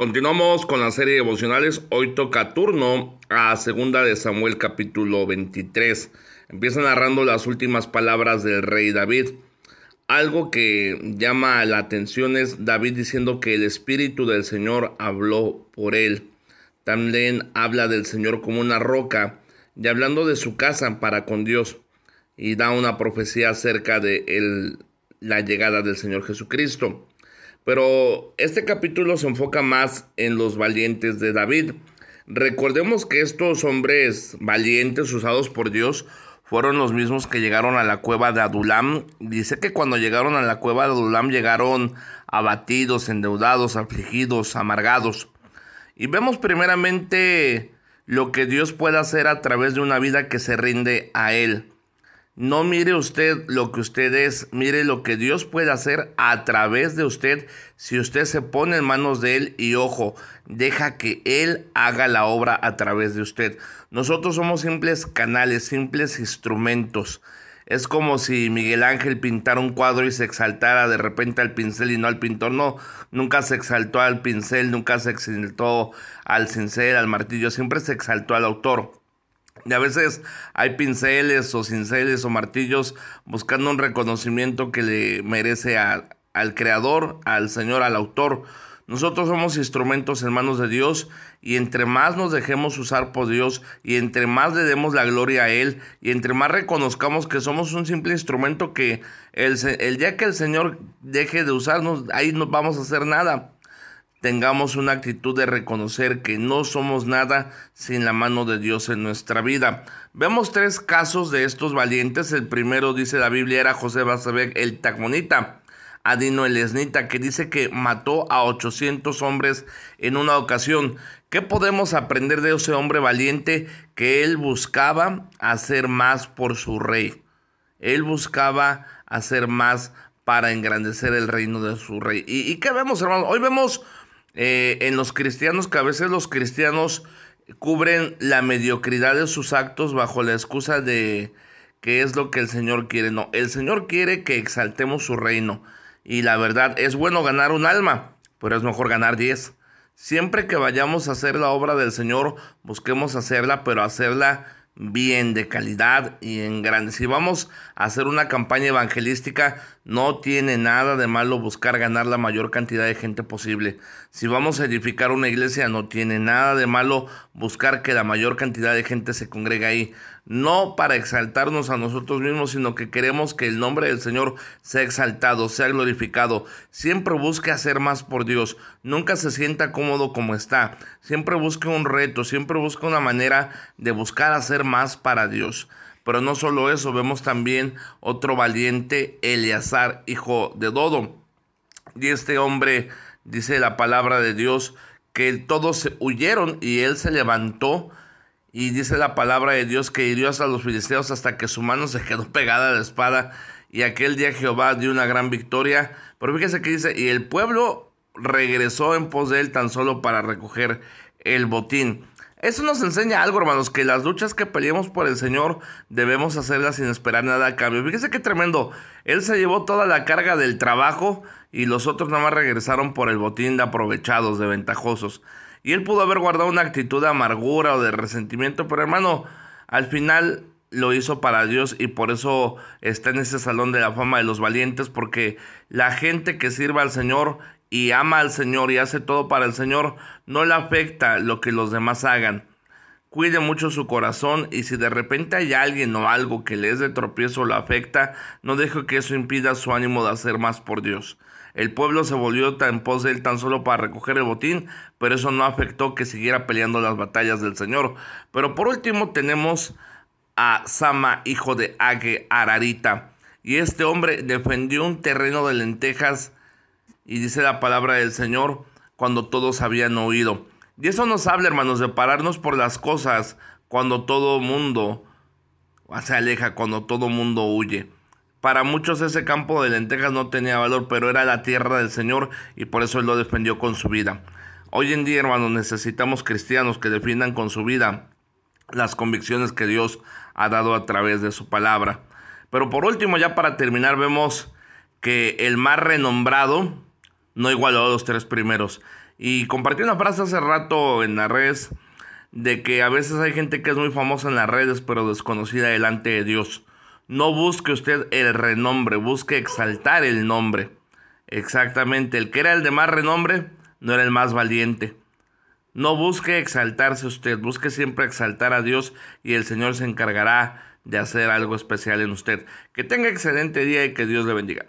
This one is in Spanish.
Continuamos con la serie de devocionales. Hoy toca turno a segunda de Samuel capítulo 23. Empieza narrando las últimas palabras del rey David. Algo que llama la atención es David diciendo que el Espíritu del Señor habló por él. También habla del Señor como una roca y hablando de su casa para con Dios. Y da una profecía acerca de la llegada del Señor Jesucristo. Pero este capítulo se enfoca más en los valientes de David. Recordemos que estos hombres valientes usados por Dios fueron los mismos que llegaron a la cueva de Adulam. Dice que cuando llegaron a la cueva de Adulam llegaron abatidos, endeudados, afligidos, amargados. Y vemos primeramente lo que Dios puede hacer a través de una vida que se rinde a Él. No mire usted lo que usted es, mire lo que Dios puede hacer a través de usted si usted se pone en manos de Él y ojo, deja que Él haga la obra a través de usted. Nosotros somos simples canales, simples instrumentos. Es como si Miguel Ángel pintara un cuadro y se exaltara de repente al pincel y no al pintor. No, nunca se exaltó al pincel, nunca se exaltó al cincel, al martillo, siempre se exaltó al autor. Y a veces hay pinceles o cinceles o martillos buscando un reconocimiento que le merece al creador, al Señor, al autor. Nosotros somos instrumentos en manos de Dios y entre más nos dejemos usar por Dios y entre más le demos la gloria a Él y entre más reconozcamos que somos un simple instrumento que el, el día que el Señor deje de usarnos, ahí no vamos a hacer nada tengamos una actitud de reconocer que no somos nada sin la mano de Dios en nuestra vida. Vemos tres casos de estos valientes. El primero, dice la Biblia, era José Basabek el Tacmonita. Adino el Esnita, que dice que mató a 800 hombres en una ocasión. ¿Qué podemos aprender de ese hombre valiente que él buscaba hacer más por su rey? Él buscaba hacer más para engrandecer el reino de su rey. ¿Y, y qué vemos, hermanos? Hoy vemos eh, en los cristianos que a veces los cristianos cubren la mediocridad de sus actos bajo la excusa de que es lo que el Señor quiere. No, el Señor quiere que exaltemos su reino. Y la verdad, es bueno ganar un alma, pero es mejor ganar diez. Siempre que vayamos a hacer la obra del Señor, busquemos hacerla, pero hacerla bien, de calidad y en grande. Si vamos a hacer una campaña evangelística, no tiene nada de malo buscar ganar la mayor cantidad de gente posible. Si vamos a edificar una iglesia, no tiene nada de malo buscar que la mayor cantidad de gente se congregue ahí. No para exaltarnos a nosotros mismos, sino que queremos que el nombre del Señor sea exaltado, sea glorificado. Siempre busque hacer más por Dios. Nunca se sienta cómodo como está. Siempre busque un reto, siempre busque una manera de buscar hacer más para Dios. Pero no solo eso, vemos también otro valiente, Eleazar, hijo de Dodo. Y este hombre, dice la palabra de Dios, que todos huyeron y él se levantó y dice la palabra de Dios que hirió hasta los filisteos hasta que su mano se quedó pegada a la espada. Y aquel día Jehová dio una gran victoria. Pero fíjese que dice, y el pueblo regresó en pos de él tan solo para recoger el botín. Eso nos enseña algo, hermanos, que las luchas que peleemos por el Señor debemos hacerlas sin esperar nada a cambio. Fíjese qué tremendo. Él se llevó toda la carga del trabajo y los otros nada más regresaron por el botín de aprovechados, de ventajosos. Y él pudo haber guardado una actitud de amargura o de resentimiento, pero hermano, al final lo hizo para Dios y por eso está en ese salón de la fama de los valientes, porque la gente que sirva al Señor y ama al Señor y hace todo para el Señor, no le afecta lo que los demás hagan. Cuide mucho su corazón y si de repente hay alguien o algo que le es de tropiezo o lo afecta, no deje que eso impida su ánimo de hacer más por Dios. El pueblo se volvió tan pos de él tan solo para recoger el botín, pero eso no afectó que siguiera peleando las batallas del Señor. Pero por último tenemos a Sama, hijo de Age Ararita. Y este hombre defendió un terreno de lentejas y dice la palabra del Señor cuando todos habían oído. Y eso nos habla, hermanos, de pararnos por las cosas cuando todo mundo se aleja, cuando todo mundo huye. Para muchos ese campo de lentejas no tenía valor, pero era la tierra del Señor y por eso Él lo defendió con su vida. Hoy en día, hermanos, necesitamos cristianos que defiendan con su vida las convicciones que Dios ha dado a través de su palabra. Pero por último, ya para terminar, vemos que el más renombrado no igualó a los tres primeros. Y compartí una frase hace rato en las redes de que a veces hay gente que es muy famosa en las redes pero desconocida delante de Dios. No busque usted el renombre, busque exaltar el nombre. Exactamente, el que era el de más renombre no era el más valiente. No busque exaltarse usted, busque siempre exaltar a Dios y el Señor se encargará de hacer algo especial en usted. Que tenga excelente día y que Dios le bendiga.